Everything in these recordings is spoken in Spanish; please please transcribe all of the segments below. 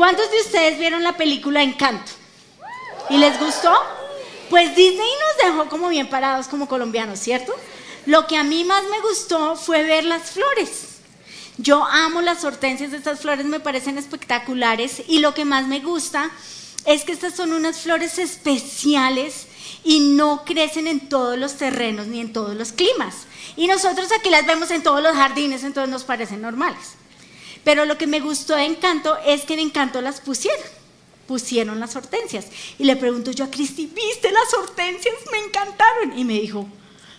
¿Cuántos de ustedes vieron la película Encanto? ¿Y les gustó? Pues Disney nos dejó como bien parados como colombianos, ¿cierto? Lo que a mí más me gustó fue ver las flores. Yo amo las hortensias, estas flores me parecen espectaculares y lo que más me gusta es que estas son unas flores especiales y no crecen en todos los terrenos ni en todos los climas. Y nosotros aquí las vemos en todos los jardines, entonces nos parecen normales. Pero lo que me gustó de Encanto es que en Encanto las pusieron, pusieron las hortensias. Y le pregunto yo a Cristi, ¿viste las hortensias? Me encantaron. Y me dijo,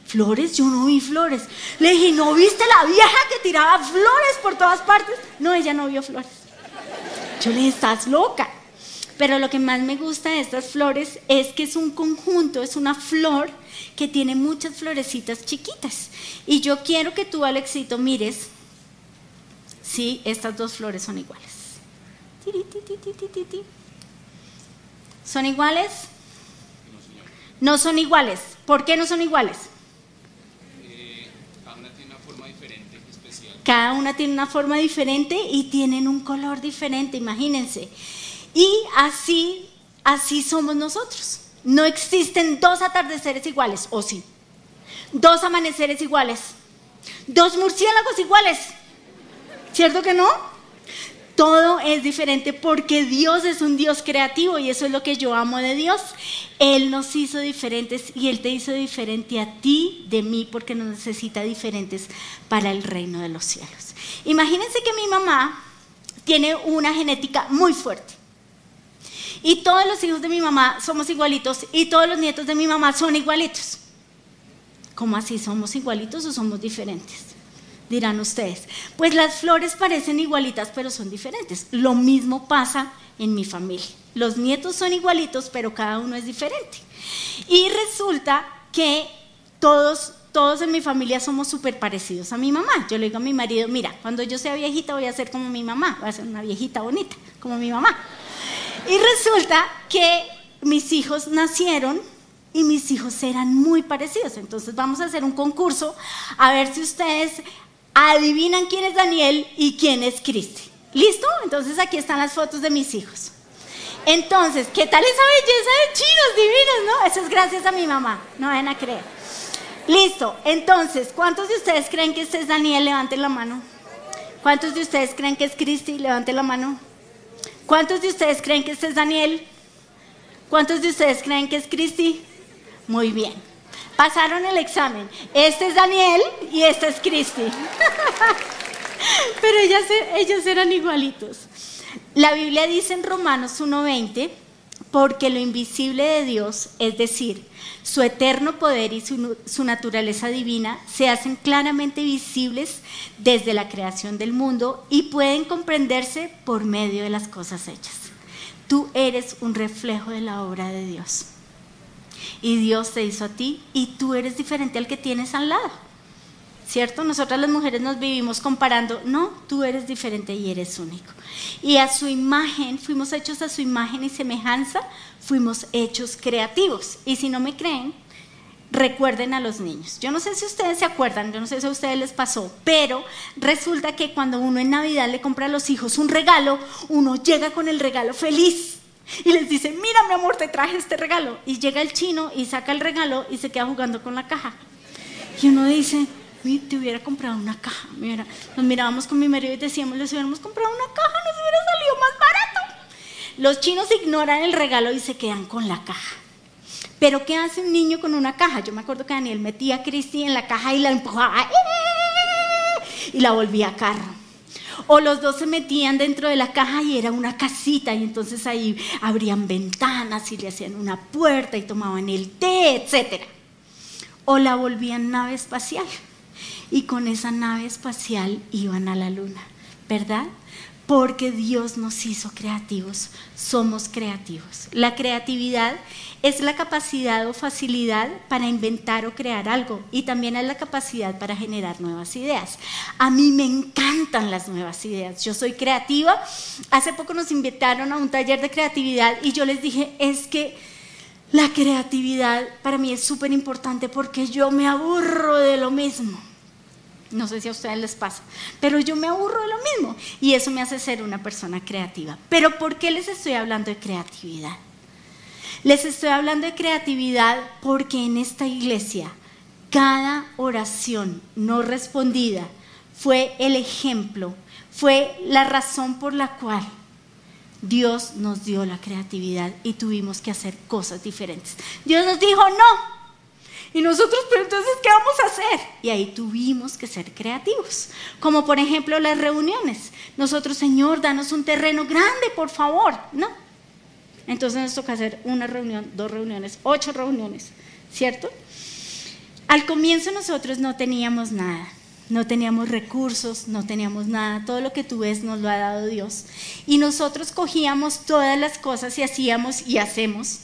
flores, yo no vi flores. Le dije, ¿no viste la vieja que tiraba flores por todas partes? No, ella no vio flores. Yo le dije, estás loca. Pero lo que más me gusta de estas flores es que es un conjunto, es una flor que tiene muchas florecitas chiquitas. Y yo quiero que tú, Alexito, mires si estas dos flores son iguales. ¿Son iguales? No son iguales. ¿Por qué no son iguales? cada una tiene una forma diferente, especial. Cada una tiene una forma diferente y tienen un color diferente, imagínense. Y así, así somos nosotros. No existen dos atardeceres iguales, ¿o sí? Dos amaneceres iguales. Dos murciélagos iguales. ¿Cierto que no? Todo es diferente porque Dios es un Dios creativo y eso es lo que yo amo de Dios. Él nos hizo diferentes y Él te hizo diferente a ti, de mí, porque nos necesita diferentes para el reino de los cielos. Imagínense que mi mamá tiene una genética muy fuerte. Y todos los hijos de mi mamá somos igualitos y todos los nietos de mi mamá son igualitos. ¿Cómo así? ¿Somos igualitos o somos diferentes? Dirán ustedes. Pues las flores parecen igualitas, pero son diferentes. Lo mismo pasa en mi familia. Los nietos son igualitos, pero cada uno es diferente. Y resulta que todos, todos en mi familia somos súper parecidos a mi mamá. Yo le digo a mi marido, mira, cuando yo sea viejita voy a ser como mi mamá, voy a ser una viejita bonita, como mi mamá. Y resulta que mis hijos nacieron y mis hijos eran muy parecidos. Entonces vamos a hacer un concurso a ver si ustedes adivinan quién es Daniel y quién es Cristi. ¿Listo? Entonces aquí están las fotos de mis hijos. Entonces, ¿qué tal esa belleza de chinos divinos, no? Eso es gracias a mi mamá, no vayan a creer. Listo, entonces, ¿cuántos de ustedes creen que este es Daniel? Levanten la mano. ¿Cuántos de ustedes creen que es Cristi? Levanten la mano. ¿Cuántos de ustedes creen que este es Daniel? ¿Cuántos de ustedes creen que es Cristi? Muy bien. Pasaron el examen. Este es Daniel y este es Cristi. Pero ellos eran igualitos. La Biblia dice en Romanos 1.20, porque lo invisible de Dios, es decir, su eterno poder y su, su, naturaleza divina, se hacen claramente visibles desde la creación del mundo y pueden comprenderse por medio de las cosas hechas. Tú eres un reflejo de la obra de Dios. Y Dios te hizo a ti y tú eres diferente al que tienes al lado. ¿cierto? Nosotras las mujeres nos vivimos comparando, no, tú eres diferente y eres único. Y a su imagen, fuimos hechos a su imagen y semejanza, fuimos hechos creativos. Y si no me creen, recuerden a los niños. Yo no sé si ustedes se acuerdan, yo no sé si a ustedes les pasó, pero resulta que cuando uno en Navidad le compra a los hijos un regalo, uno llega con el regalo feliz. Y les dice, mira mi amor, te traje este regalo. Y llega el chino y saca el regalo y se queda jugando con la caja. Y uno dice, te hubiera comprado una caja. Mira, nos mirábamos con mi marido y decíamos, les hubiéramos comprado una caja, nos hubiera salido más barato. Los chinos ignoran el regalo y se quedan con la caja. Pero ¿qué hace un niño con una caja? Yo me acuerdo que Daniel metía a Cristi en la caja y la empujaba y la volvía a carro. O los dos se metían dentro de la caja y era una casita y entonces ahí abrían ventanas y le hacían una puerta y tomaban el té, etc. O la volvían nave espacial y con esa nave espacial iban a la luna, ¿verdad? Porque Dios nos hizo creativos, somos creativos. La creatividad es la capacidad o facilidad para inventar o crear algo y también es la capacidad para generar nuevas ideas. A mí me encantan las nuevas ideas, yo soy creativa. Hace poco nos invitaron a un taller de creatividad y yo les dije, es que la creatividad para mí es súper importante porque yo me aburro de lo mismo. No sé si a ustedes les pasa, pero yo me aburro de lo mismo y eso me hace ser una persona creativa. Pero ¿por qué les estoy hablando de creatividad? Les estoy hablando de creatividad porque en esta iglesia cada oración no respondida fue el ejemplo, fue la razón por la cual Dios nos dio la creatividad y tuvimos que hacer cosas diferentes. Dios nos dijo no. Y nosotros, pero entonces, ¿qué vamos a hacer? Y ahí tuvimos que ser creativos. Como por ejemplo las reuniones. Nosotros, Señor, danos un terreno grande, por favor. No. Entonces nos toca hacer una reunión, dos reuniones, ocho reuniones, ¿cierto? Al comienzo nosotros no teníamos nada, no teníamos recursos, no teníamos nada, todo lo que tú ves nos lo ha dado Dios. Y nosotros cogíamos todas las cosas y hacíamos y hacemos,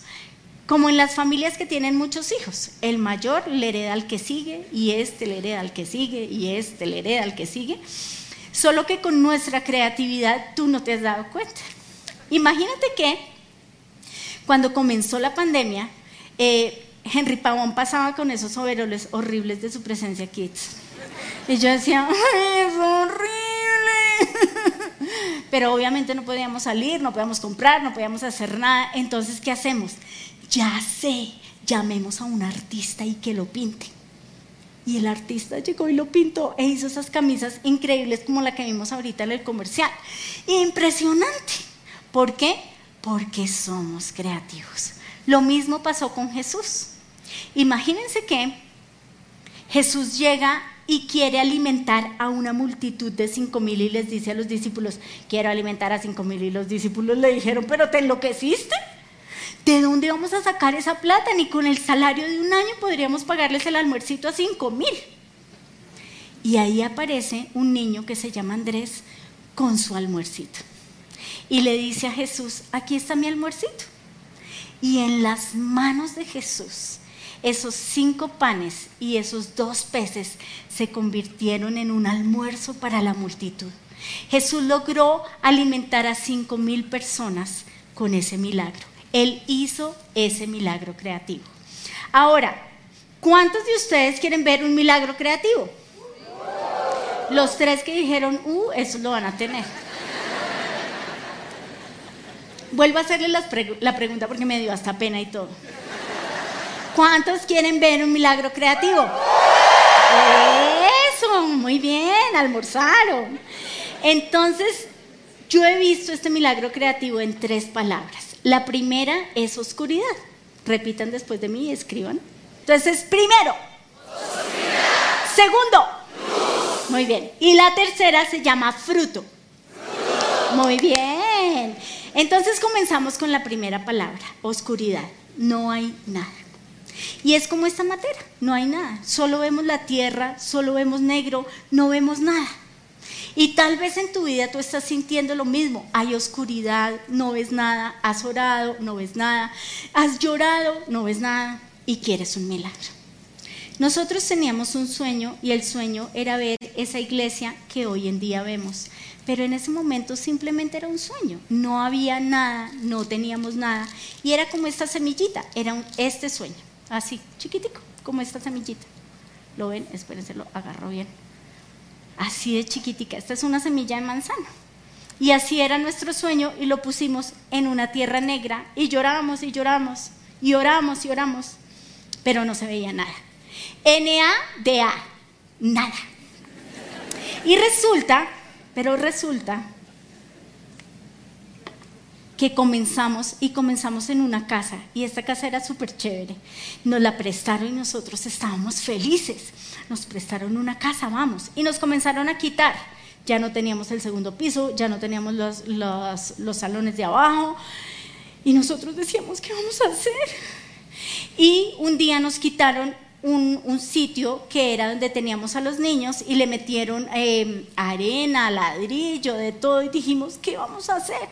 como en las familias que tienen muchos hijos. El mayor le hereda al que sigue y este le hereda al que sigue y este le hereda al que sigue. Solo que con nuestra creatividad tú no te has dado cuenta. Imagínate que cuando comenzó la pandemia, eh, Henry Pavón pasaba con esos overoles horribles de su presencia kids. Y yo decía, es horrible! Pero obviamente no podíamos salir, no podíamos comprar, no podíamos hacer nada. Entonces, ¿qué hacemos? Ya sé, llamemos a un artista y que lo pinte. Y el artista llegó y lo pintó e hizo esas camisas increíbles como la que vimos ahorita en el comercial. Impresionante. ¿Por qué? Porque somos creativos. Lo mismo pasó con Jesús. Imagínense que Jesús llega y quiere alimentar a una multitud de cinco mil y les dice a los discípulos, quiero alimentar a cinco mil y los discípulos le dijeron, pero te enloqueciste. ¿De dónde vamos a sacar esa plata? Ni con el salario de un año podríamos pagarles el almuercito a cinco mil. Y ahí aparece un niño que se llama Andrés con su almuercito. Y le dice a Jesús, aquí está mi almuercito. Y en las manos de Jesús esos cinco panes y esos dos peces se convirtieron en un almuerzo para la multitud. Jesús logró alimentar a cinco mil personas con ese milagro. Él hizo ese milagro creativo. Ahora, ¿cuántos de ustedes quieren ver un milagro creativo? Los tres que dijeron, uh, eso lo van a tener. Vuelvo a hacerle la pregunta porque me dio hasta pena y todo. ¿Cuántos quieren ver un milagro creativo? Eso, muy bien, almorzaron. Entonces, yo he visto este milagro creativo en tres palabras. La primera es oscuridad. Repitan después de mí y escriban. Entonces, primero. Oscuridad. Segundo. Muy bien. Y la tercera se llama fruto. Muy bien. Entonces comenzamos con la primera palabra, oscuridad. No hay nada. Y es como esta materia, no hay nada. Solo vemos la tierra, solo vemos negro, no vemos nada. Y tal vez en tu vida tú estás sintiendo lo mismo. Hay oscuridad, no ves nada. Has orado, no ves nada. Has llorado, no ves nada. Y quieres un milagro. Nosotros teníamos un sueño y el sueño era ver esa iglesia que hoy en día vemos. Pero en ese momento simplemente era un sueño. No había nada, no teníamos nada. Y era como esta semillita, era este sueño. Así, chiquitico, como esta semillita. ¿Lo ven? Espérense, lo agarro bien. Así de chiquitica. Esta es una semilla de manzana. Y así era nuestro sueño y lo pusimos en una tierra negra y lloramos y lloramos y oramos y oramos, pero no se veía nada. N-A-D-A, nada. Y resulta, pero resulta que comenzamos y comenzamos en una casa y esta casa era súper chévere. Nos la prestaron y nosotros estábamos felices. Nos prestaron una casa, vamos, y nos comenzaron a quitar. Ya no teníamos el segundo piso, ya no teníamos los, los, los salones de abajo y nosotros decíamos, ¿qué vamos a hacer? Y un día nos quitaron un, un, sitio que era donde teníamos a los niños y le metieron eh, arena, ladrillo, de todo y dijimos, ¿qué vamos a hacer?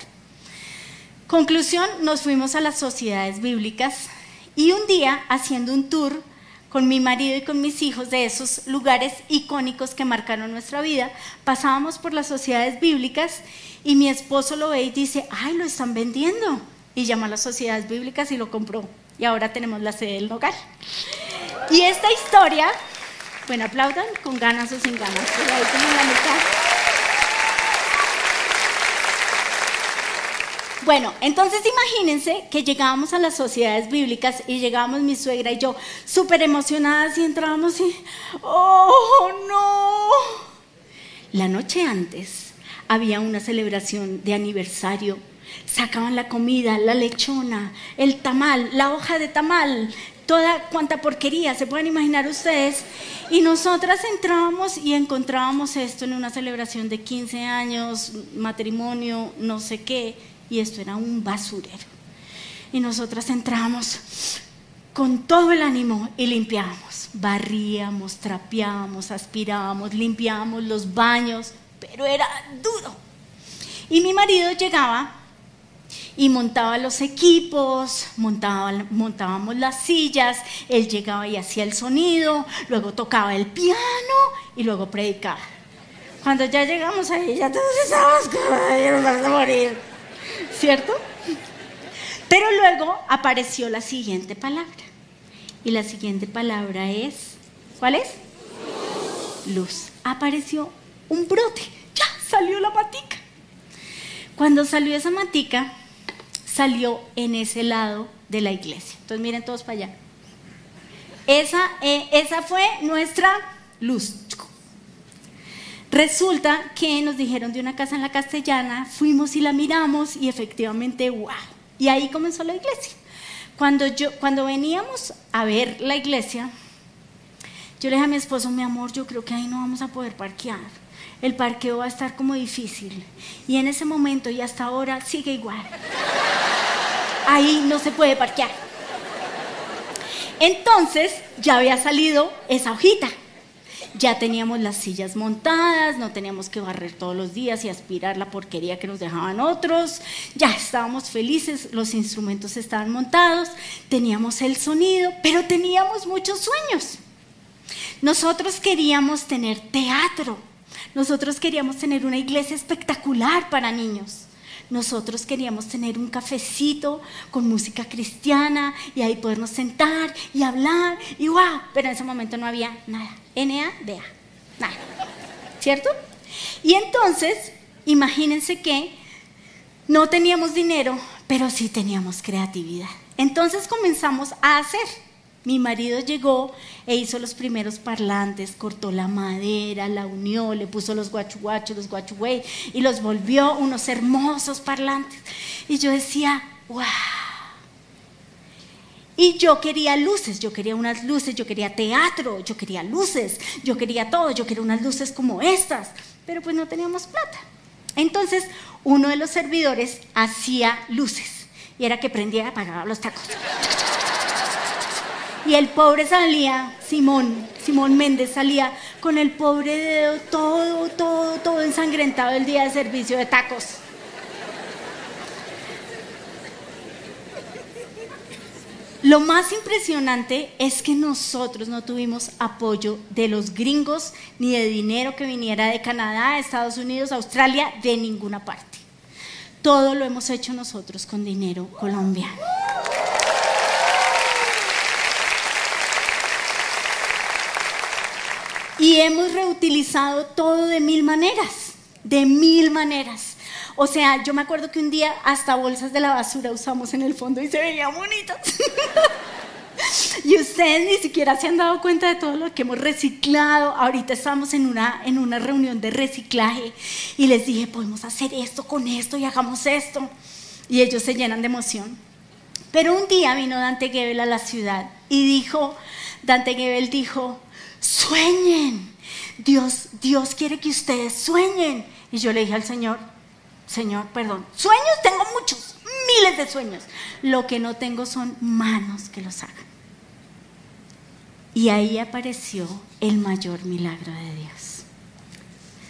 Conclusión, nos fuimos a las sociedades bíblicas y un día haciendo un tour con mi marido y con mis hijos de esos lugares icónicos que marcaron nuestra vida, pasábamos por las sociedades bíblicas y mi esposo lo ve y dice, ay, lo están vendiendo. Y llama a las sociedades bíblicas y lo compró. Y ahora tenemos la sede del hogar. Y esta historia Bueno, aplaudan con ganas o sin ganas. La mitad. Bueno, entonces imagínense que llegábamos a las sociedades bíblicas y llegábamos mi suegra y yo súper emocionadas y entrábamos y, ¡oh no! La noche antes había una celebración de aniversario. Sacaban la comida, la lechona, el tamal, la hoja de tamal, toda cuanta porquería, se pueden imaginar ustedes. Y nosotras entrábamos y encontrábamos esto en una celebración de 15 años, matrimonio, no sé qué, y esto era un basurero. Y nosotras entrábamos con todo el ánimo y limpiábamos, barríamos, trapeábamos, aspirábamos, limpiábamos los baños, pero era duro. Y mi marido llegaba y montaba los equipos, montaba, montábamos las sillas, él llegaba y hacía el sonido, luego tocaba el piano y luego predicaba. Cuando ya llegamos ahí, ya todos estábamos como, vamos a morir, ¿cierto? Pero luego apareció la siguiente palabra. Y la siguiente palabra es, ¿cuál es? Luz. Apareció un brote. Ya salió la matica. Cuando salió esa matica, salió en ese lado de la iglesia. Entonces miren todos para allá. Esa, eh, esa fue nuestra luz. Resulta que nos dijeron de una casa en la castellana, fuimos y la miramos y efectivamente, wow. Y ahí comenzó la iglesia. Cuando, yo, cuando veníamos a ver la iglesia, yo le dije a mi esposo, mi amor, yo creo que ahí no vamos a poder parquear. El parqueo va a estar como difícil. Y en ese momento y hasta ahora sigue igual ahí no se puede parquear. Entonces ya había salido esa hojita. Ya teníamos las sillas montadas, no teníamos que barrer todos los días y aspirar la porquería que nos dejaban otros. Ya estábamos felices, los instrumentos estaban montados, teníamos el sonido, pero teníamos muchos sueños. Nosotros queríamos tener teatro, nosotros queríamos tener una iglesia espectacular para niños. Nosotros queríamos tener un cafecito con música cristiana y ahí podernos sentar y hablar y wow, pero en ese momento no había nada. N-A-D-A, nada. ¿Cierto? Y entonces, imagínense que no teníamos dinero, pero sí teníamos creatividad. Entonces comenzamos a hacer. Mi marido llegó e hizo los primeros parlantes, cortó la madera, la unió, le puso los guachuguachos, los guachuguey y los volvió unos hermosos parlantes. Y yo decía, wow. Y yo quería luces, yo quería unas luces, yo quería teatro, yo quería luces, yo quería todo, yo quería unas luces como estas, pero pues no teníamos plata. Entonces uno de los servidores hacía luces y era que prendía y apagaba los tacos. Y el pobre salía, Simón, Simón Méndez salía con el pobre dedo todo, todo, todo ensangrentado el día de servicio de tacos. Lo más impresionante es que nosotros no tuvimos apoyo de los gringos ni de dinero que viniera de Canadá, Estados Unidos, Australia, de ninguna parte. Todo lo hemos hecho nosotros con dinero colombiano. Y hemos reutilizado todo de mil maneras, de mil maneras. O sea, yo me acuerdo que un día hasta bolsas de la basura usamos en el fondo y se veían bonitas. y ustedes ni siquiera se han dado cuenta de todo lo que hemos reciclado. Ahorita estamos en una, en una reunión de reciclaje y les dije, podemos hacer esto con esto y hagamos esto. Y ellos se llenan de emoción. Pero un día vino Dante Gebel a la ciudad y dijo, Dante Gebel dijo, sueñen. Dios, Dios quiere que ustedes sueñen. Y yo le dije al Señor, Señor, perdón, sueños tengo muchos, miles de sueños. Lo que no tengo son manos que los hagan. Y ahí apareció el mayor milagro de Dios.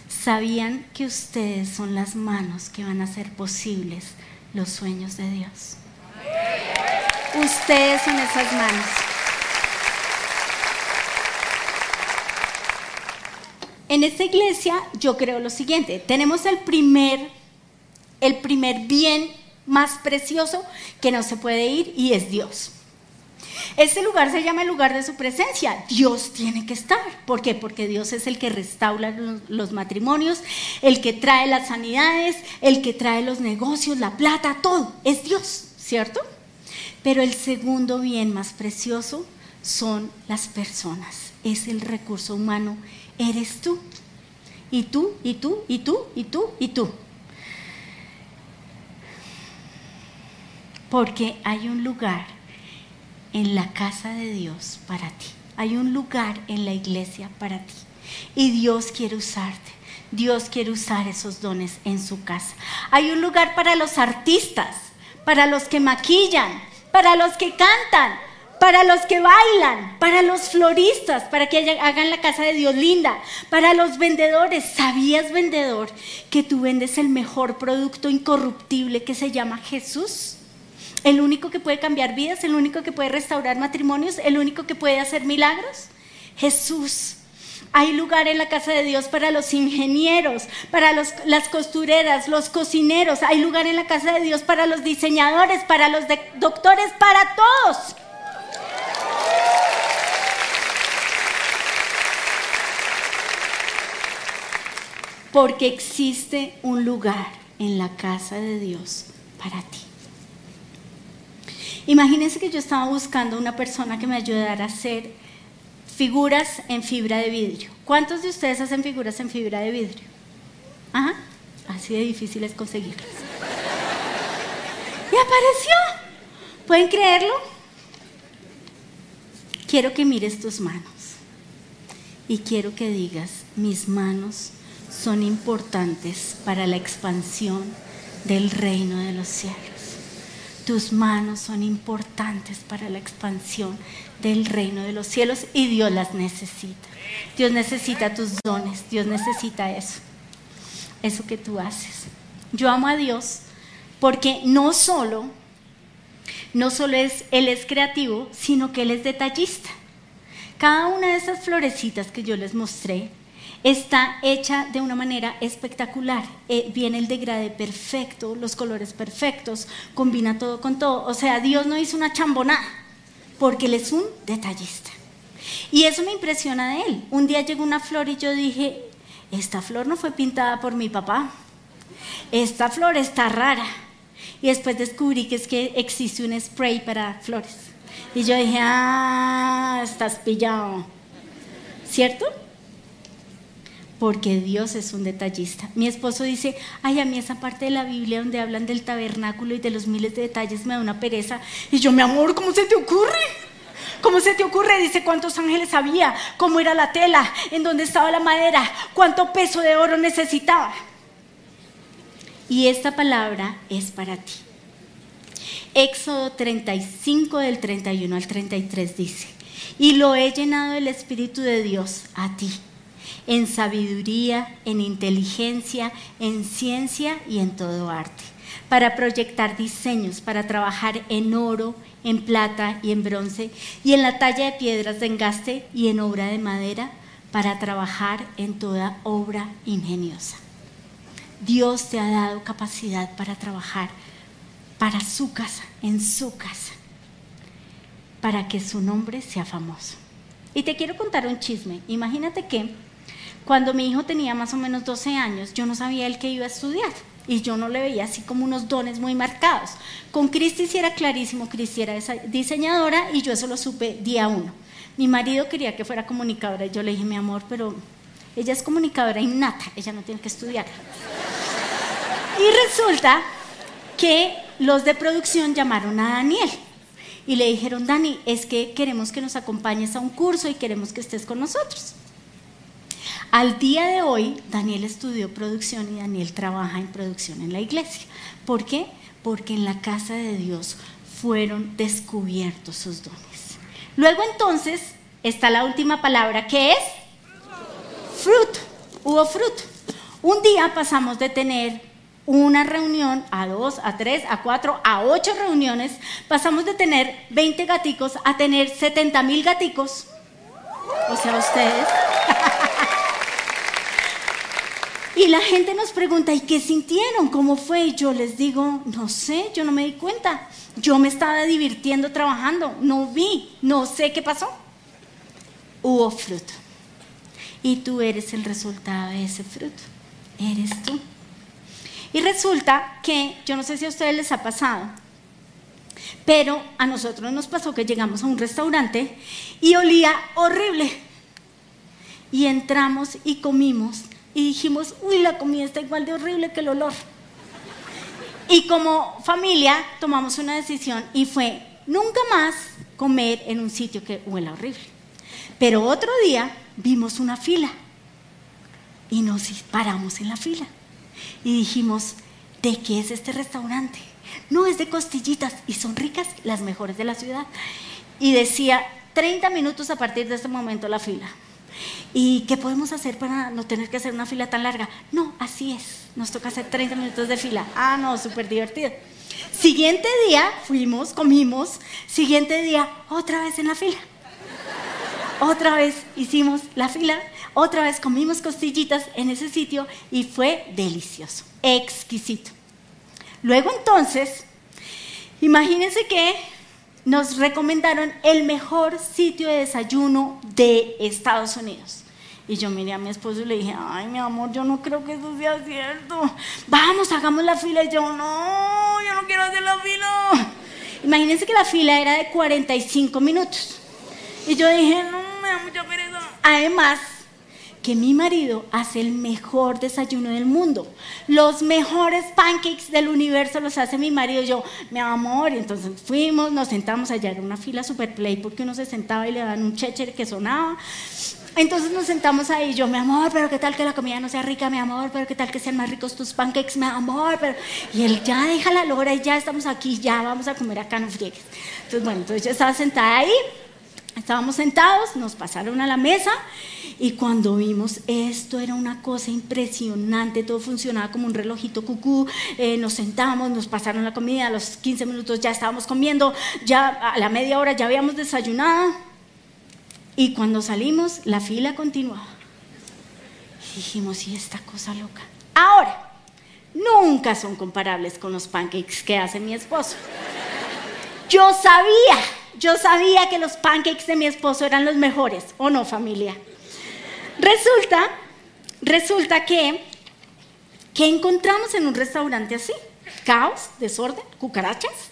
¿Sabían que ustedes son las manos que van a hacer posibles los sueños de Dios? Ustedes son esas manos. En esta iglesia yo creo lo siguiente, tenemos el primer, el primer bien más precioso que no se puede ir y es Dios. Este lugar se llama el lugar de su presencia. Dios tiene que estar. ¿Por qué? Porque Dios es el que restaura los matrimonios, el que trae las sanidades, el que trae los negocios, la plata, todo. Es Dios, ¿cierto? Pero el segundo bien más precioso son las personas. Es el recurso humano. Eres tú. Y tú, y tú, y tú, y tú, y tú. Porque hay un lugar en la casa de Dios para ti. Hay un lugar en la iglesia para ti. Y Dios quiere usarte. Dios quiere usar esos dones en su casa. Hay un lugar para los artistas, para los que maquillan, para los que cantan, para los que bailan, para los floristas, para que hagan la casa de Dios linda, para los vendedores. ¿Sabías, vendedor, que tú vendes el mejor producto incorruptible que se llama Jesús? el único que puede cambiar vidas, el único que puede restaurar matrimonios, el único que puede hacer milagros. Jesús. Hay lugar en la casa de Dios para los ingenieros, para las costureras, los cocineros. Hay lugar en la casa de Dios para los diseñadores, para los doctores, para todos. Porque existe un lugar en la casa de Dios para ti. Imagínense que yo estaba buscando una persona que me ayudara a hacer figuras en fibra de vidrio. ¿Cuántos de ustedes hacen figuras en fibra de vidrio? Ajá, así de difícil es conseguirlas. Y apareció. ¿Pueden creerlo? Quiero que mires tus manos y quiero que digas, mis manos son importantes para la expansión del reino de los cielos. Tus manos son importantes para la expansión del reino de los cielos y Dios las necesita. Dios necesita tus dones, Dios necesita eso, eso que tú haces. Yo amo a Dios porque no solo, no solo es, Él es creativo, sino que Él es detallista. Cada una de esas florecitas que yo les mostré, está hecha de una manera espectacular. Eh, viene el degradé perfecto, los colores perfectos, combina todo con todo. O sea, Dios no hizo una chambonada, porque Él es un detallista. Y eso me impresiona de Él. Un día llegó una flor y yo dije, esta flor no fue pintada por mi papá. Esta flor está rara. Y después descubrí que es que existe un spray para flores. Y yo dije, ah, estás pillado. ¿Cierto? Porque Dios es un detallista. Mi esposo dice, ay, a mí esa parte de la Biblia donde hablan del tabernáculo y de los miles de detalles me da una pereza. Y yo, mi amor, ¿cómo se te ocurre? ¿Cómo se te ocurre? Dice cuántos ángeles había, cómo era la tela, en dónde estaba la madera, cuánto peso de oro necesitaba. Y esta palabra es para ti. Éxodo 35 del 31 al 33 dice, y lo he llenado del Espíritu de Dios a ti en sabiduría, en inteligencia, en ciencia y en todo arte, para proyectar diseños, para trabajar en oro, en plata y en bronce, y en la talla de piedras de engaste y en obra de madera, para trabajar en toda obra ingeniosa. Dios te ha dado capacidad para trabajar para su casa, en su casa, para que su nombre sea famoso. Y te quiero contar un chisme. Imagínate que cuando mi hijo tenía más o menos 12 años, yo no sabía él que iba a estudiar y yo no le veía así como unos dones muy marcados. Con Cristi sí era clarísimo, Cristi era diseñadora y yo eso lo supe día uno. Mi marido quería que fuera comunicadora y yo le dije, mi amor, pero ella es comunicadora innata, ella no tiene que estudiar. Y resulta que los de producción llamaron a Daniel y le dijeron, Dani, es que queremos que nos acompañes a un curso y queremos que estés con nosotros. Al día de hoy, Daniel estudió producción y Daniel trabaja en producción en la iglesia. ¿Por qué? Porque en la casa de Dios fueron descubiertos sus dones. Luego entonces está la última palabra que es fruto. Hubo fruto. Un día pasamos de tener una reunión a dos, a tres, a cuatro, a ocho reuniones. Pasamos de tener 20 gaticos a tener 70 mil gaticos. O sea, ustedes. Y la gente nos pregunta, ¿y qué sintieron? ¿Cómo fue? Y yo les digo, no sé, yo no me di cuenta. Yo me estaba divirtiendo trabajando, no vi, no sé qué pasó. Hubo fruto. Y tú eres el resultado de ese fruto. Eres tú. Y resulta que, yo no sé si a ustedes les ha pasado, pero a nosotros nos pasó que llegamos a un restaurante y olía horrible. Y entramos y comimos y dijimos, uy, la comida está igual de horrible que el olor. Y como familia tomamos una decisión y fue nunca más comer en un sitio que huela horrible. Pero otro día vimos una fila y nos paramos en la fila y dijimos, ¿de qué es este restaurante? No, es de costillitas y son ricas, las mejores de la ciudad. Y decía, 30 minutos a partir de este momento la fila. ¿Y qué podemos hacer para no tener que hacer una fila tan larga? No, así es, nos toca hacer 30 minutos de fila. Ah, no, súper divertido. Siguiente día fuimos, comimos, siguiente día otra vez en la fila. Otra vez hicimos la fila, otra vez comimos costillitas en ese sitio y fue delicioso, exquisito. Luego entonces, imagínense que nos recomendaron el mejor sitio de desayuno de Estados Unidos. Y yo miré a mi esposo y le dije, ay, mi amor, yo no creo que eso sea cierto. Vamos, hagamos la fila. Y yo, no, yo no quiero hacer la fila. Imagínense que la fila era de 45 minutos. Y yo dije, no, me da mucha pereza. Además, que mi marido hace el mejor desayuno del mundo. Los mejores pancakes del universo los hace mi marido. Yo, mi amor, y entonces fuimos, nos sentamos allá, en una fila super play porque uno se sentaba y le daban un checher que sonaba. Entonces nos sentamos ahí, yo, mi amor, pero qué tal que la comida no sea rica, mi amor, pero qué tal que sean más ricos tus pancakes, mi amor, pero... Y él, ya deja la lora ya estamos aquí, ya vamos a comer acá, no friegues. Entonces, bueno, entonces yo estaba sentada ahí, estábamos sentados, nos pasaron a la mesa y cuando vimos esto era una cosa impresionante, todo funcionaba como un relojito cucú, eh, nos sentamos, nos pasaron la comida, a los 15 minutos ya estábamos comiendo, ya a la media hora ya habíamos desayunado y cuando salimos la fila continuaba. Dijimos, ¿y esta cosa loca? Ahora, nunca son comparables con los pancakes que hace mi esposo. Yo sabía, yo sabía que los pancakes de mi esposo eran los mejores, ¿o no familia? Resulta, resulta que, ¿qué encontramos en un restaurante así? Caos, desorden, cucarachas.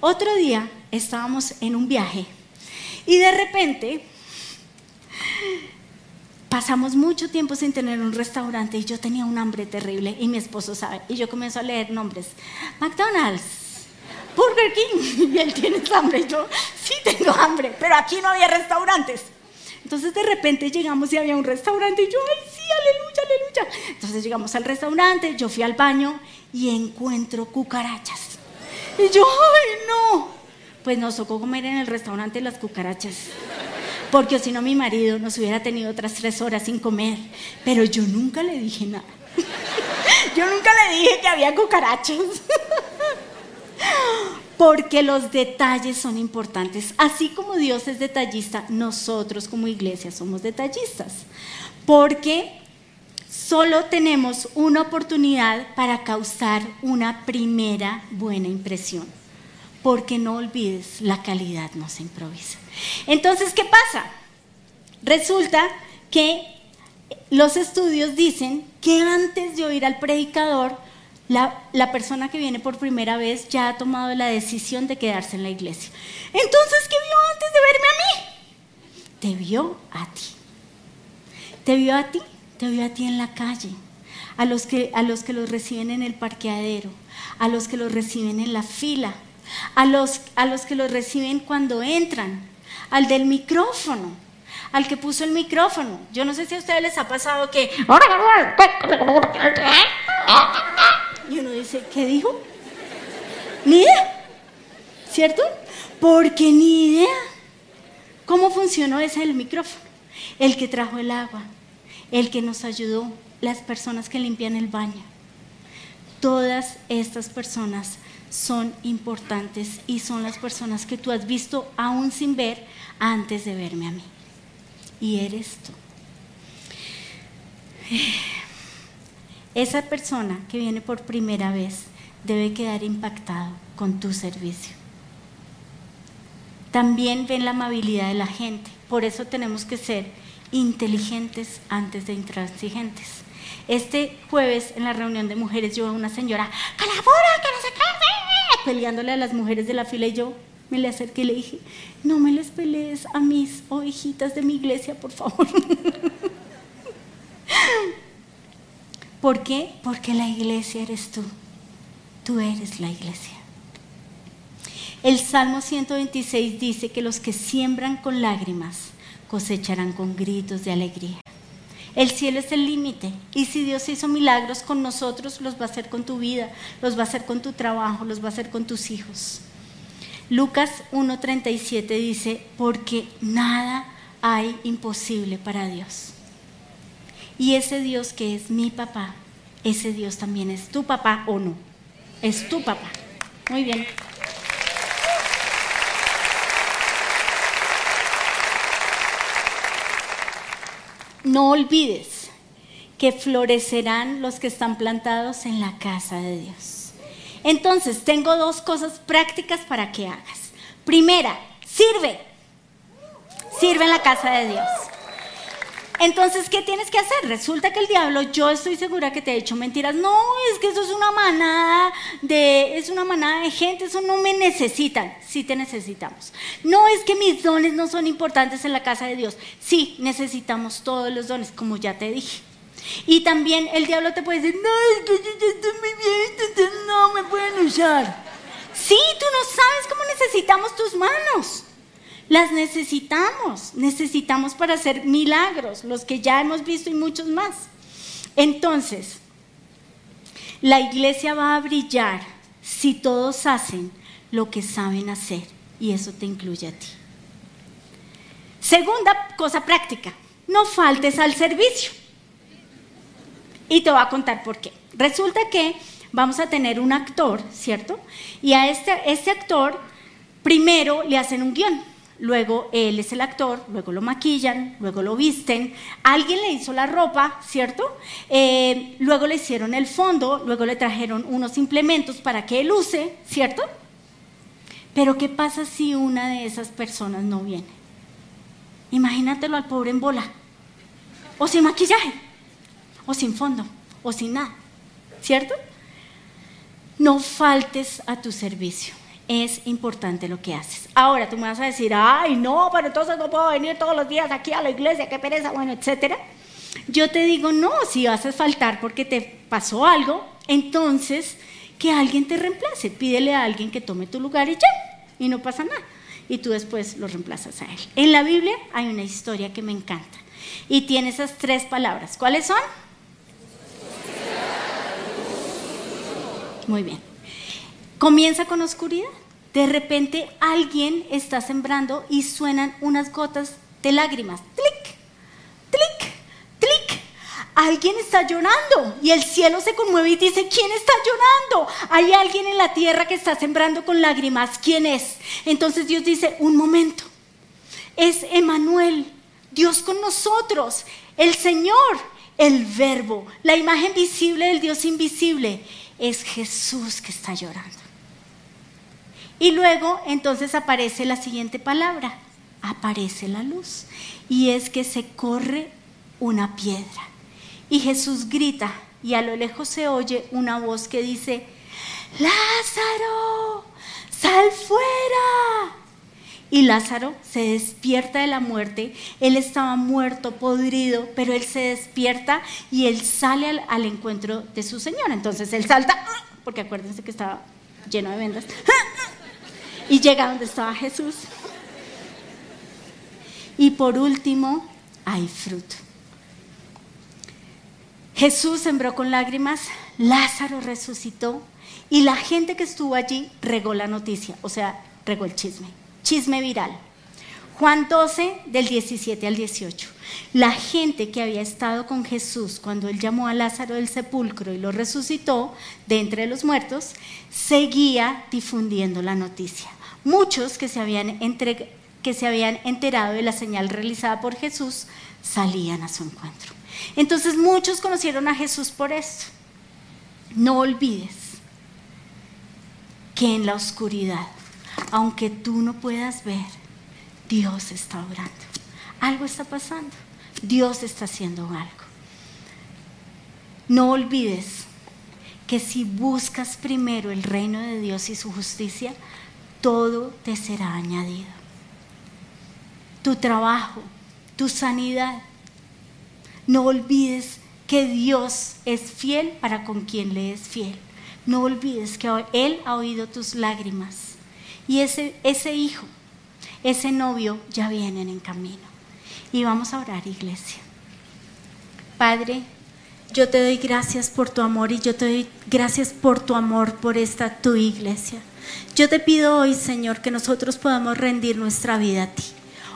Otro día estábamos en un viaje y de repente pasamos mucho tiempo sin tener un restaurante y yo tenía un hambre terrible y mi esposo sabe. Y yo comienzo a leer nombres. McDonald's, Burger King. Y él tiene hambre. Y yo sí tengo hambre, pero aquí no había restaurantes. Entonces de repente llegamos y había un restaurante y yo, ay, sí, aleluya, aleluya. Entonces llegamos al restaurante, yo fui al baño y encuentro cucarachas. Y yo, ay, no. Pues nos tocó comer en el restaurante las cucarachas. Porque si no mi marido nos hubiera tenido otras tres horas sin comer. Pero yo nunca le dije nada. yo nunca le dije que había cucarachas. Porque los detalles son importantes. Así como Dios es detallista, nosotros como iglesia somos detallistas, porque solo tenemos una oportunidad para causar una primera buena impresión, porque no olvides, la calidad no se improvisa. Entonces, ¿qué pasa? Resulta que los estudios dicen que antes de oír al predicador, la, persona que viene por primera vez ya ha tomado la decisión de quedarse en la iglesia. Entonces, ¿qué vio antes de verme a mí? Te vio a ti. Te vio a ti, te vio a ti en la calle, a los que, a los, que los reciben en el parqueadero, a los que los reciben en la fila, a los, a los que los reciben cuando entran, al del micrófono, al que puso el micrófono. Yo no sé si a ustedes les ha pasado que... Y uno dice, ¿qué dijo? Ni idea, ¿cierto? Porque ni idea. ¿Cómo funcionó ese el micrófono? El que trajo el agua, el que nos ayudó, las personas que limpian el baño. Todas estas personas son importantes y son las personas que tú has visto aún sin ver antes de verme a mí. Y eres tú. Esa persona que viene por primera vez debe quedar impactado con tu servicio. También ven la amabilidad de la gente, por eso tenemos que ser inteligentes antes de intransigentes. Este jueves en la reunión de mujeres yo a una señora, ¡calabora, que no se quede! peleándole a las mujeres de la fila y yo me le acerqué y le dije, no me les pelees a mis ovejitas de mi iglesia, por favor. ¿Por qué? Porque la iglesia eres tú. Tú eres la iglesia. El Salmo 126 dice que los que siembran con lágrimas cosecharán con gritos de alegría. El cielo es el límite y si Dios hizo milagros con nosotros, los va a hacer con tu vida, los va a hacer con tu trabajo, los va a hacer con tus hijos. Lucas 1.37 dice, porque nada hay imposible para Dios. Y ese Dios que es mi papá, ese Dios también es tu papá o no. Es tu papá. Muy bien. No olvides que florecerán los que están plantados en la casa de Dios. Entonces, tengo dos cosas prácticas para que hagas. Primera, sirve. Sirve en la casa de Dios. Entonces, ¿qué tienes que hacer? Resulta que el diablo, yo estoy segura que te ha hecho mentiras. No, es que eso es una manada de, es una manada de gente, eso no me necesitan. Sí te necesitamos. No es que mis dones no son importantes en la casa de Dios. Sí, necesitamos todos los dones, como ya te dije. Y también el diablo te puede decir, no, es que yo ya estoy muy bien, entonces no me pueden usar. Sí, tú no sabes cómo necesitamos tus manos. Las necesitamos, necesitamos para hacer milagros, los que ya hemos visto y muchos más. Entonces, la iglesia va a brillar si todos hacen lo que saben hacer y eso te incluye a ti. Segunda cosa práctica, no faltes al servicio. Y te voy a contar por qué. Resulta que vamos a tener un actor, ¿cierto? Y a este, este actor primero le hacen un guion luego él es el actor, luego lo maquillan, luego lo visten, alguien le hizo la ropa, ¿cierto? Eh, luego le hicieron el fondo, luego le trajeron unos implementos para que él use, ¿cierto? Pero ¿qué pasa si una de esas personas no viene? Imagínatelo al pobre en bola, o sin maquillaje, o sin fondo, o sin nada, ¿cierto? No faltes a tu servicio es importante lo que haces. Ahora tú me vas a decir, ay, no, pero entonces no puedo venir todos los días aquí a la iglesia, qué pereza, bueno, etcétera. Yo te digo, no, si vas a faltar porque te pasó algo, entonces que alguien te reemplace. Pídele a alguien que tome tu lugar y ya, y no pasa nada. Y tú después lo reemplazas a él. En la Biblia hay una historia que me encanta y tiene esas tres palabras. ¿Cuáles son? Muy bien. Comienza con oscuridad. De repente alguien está sembrando y suenan unas gotas de lágrimas. ¡Clic! ¡Clic! ¡Clic! Alguien está llorando y el cielo se conmueve y dice, ¿quién está llorando? Hay alguien en la tierra que está sembrando con lágrimas. ¿Quién es? Entonces Dios dice, un momento. Es Emanuel, Dios con nosotros, el Señor, el verbo, la imagen visible del Dios invisible. Es Jesús que está llorando. Y luego entonces aparece la siguiente palabra, aparece la luz. Y es que se corre una piedra. Y Jesús grita y a lo lejos se oye una voz que dice, Lázaro, sal fuera. Y Lázaro se despierta de la muerte. Él estaba muerto, podrido, pero él se despierta y él sale al, encuentro de su Señor. Entonces él salta, porque acuérdense que estaba lleno de vendas y llega donde estaba Jesús. Y por último, hay fruto. Jesús sembró con lágrimas, Lázaro resucitó y la gente que estuvo allí regó la noticia, o sea, regó el chisme, chisme viral. Juan 12 del 17 al 18. La gente que había estado con Jesús cuando él llamó a Lázaro del sepulcro y lo resucitó de entre los muertos, seguía difundiendo la noticia. Muchos que se habían, enterado de la señal realizada por Jesús salían a su encuentro. Entonces muchos conocieron a Jesús por esto. No olvides que en la oscuridad, aunque tú no puedas ver, Dios está obrando. Algo está pasando. Dios está haciendo algo. No olvides que si buscas primero el reino de Dios y su justicia, todo te será añadido. Tu trabajo, tu sanidad. No olvides que Dios es fiel para con quien le es fiel. No olvides que Él ha oído tus lágrimas. Y ese, hijo, ese novio ya vienen en camino. Y vamos a orar, iglesia. Padre, yo te doy gracias por tu amor y yo te doy gracias por tu amor por esta tu iglesia. Yo te pido hoy, Señor, que nosotros podamos rendir nuestra vida a ti.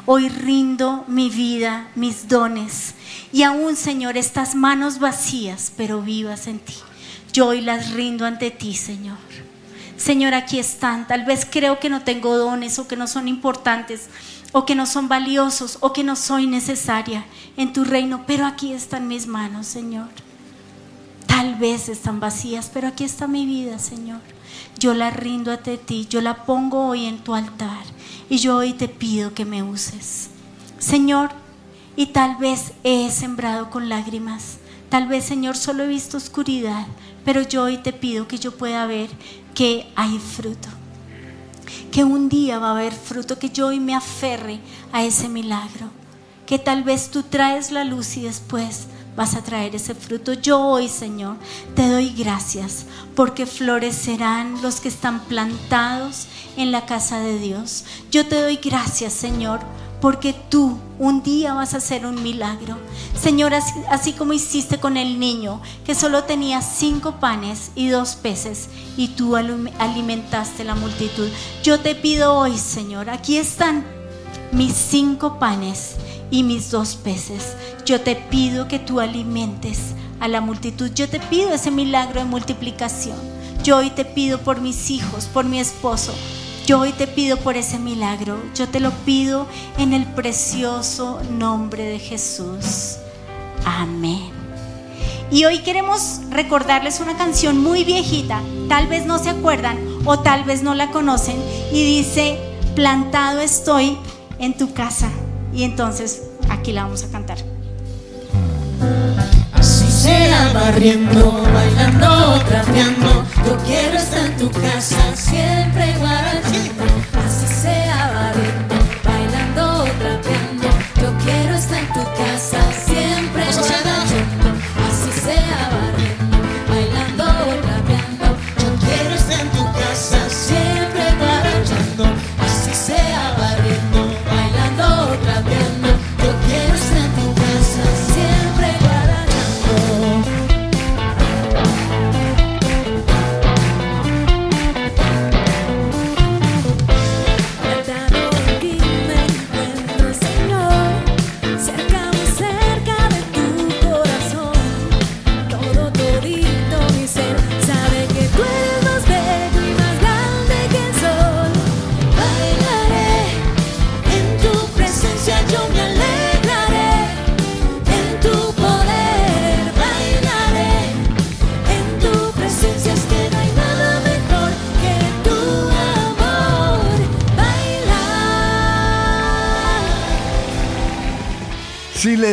Hoy rindo mi vida, mis dones y aún, Señor, estas manos vacías, pero vivas en ti. Yo hoy las rindo ante ti, Señor. Señor, aquí están. Tal vez creo que no tengo dones o que no son importantes o que no son valiosos o que no soy necesaria en tu reino, pero aquí están mis manos, Señor. Tal vez están vacías, pero aquí está mi vida, Señor. Yo la rindo ante ti, yo la pongo hoy en tu altar y yo hoy te pido que me uses. Señor, y tal vez he sembrado con lágrimas, tal vez, Señor, solo he visto oscuridad, pero yo hoy te pido que yo pueda ver que hay fruto que un día va a haber fruto, que yo hoy me aferre a ese milagro, que tal vez tú traes la luz y después vas a traer ese fruto. Yo hoy, Señor, te doy gracias porque florecerán los que están plantados en la casa de Dios. Yo te doy gracias, Señor, porque tú un día vas a hacer un milagro. Señor, así, como hiciste con el niño que solo tenía cinco panes y dos peces y tú alimentaste la multitud. Yo te pido hoy, Señor, aquí están mis cinco panes y mis dos peces. Yo te pido que tú alimentes a la multitud. Yo te pido ese milagro de multiplicación. Yo hoy te pido por mis hijos, por mi esposo, yo hoy te pido por ese milagro. Yo te lo pido en el precioso nombre de Jesús. Amén. Y hoy queremos recordarles una canción muy viejita. Tal vez no se acuerdan o tal vez no la conocen. Y dice, plantado estoy en tu casa. Y entonces aquí la vamos a cantar. Así sea barriendo, bailando, trapeando. Yo quiero estar en tu casa, siempre guarachando.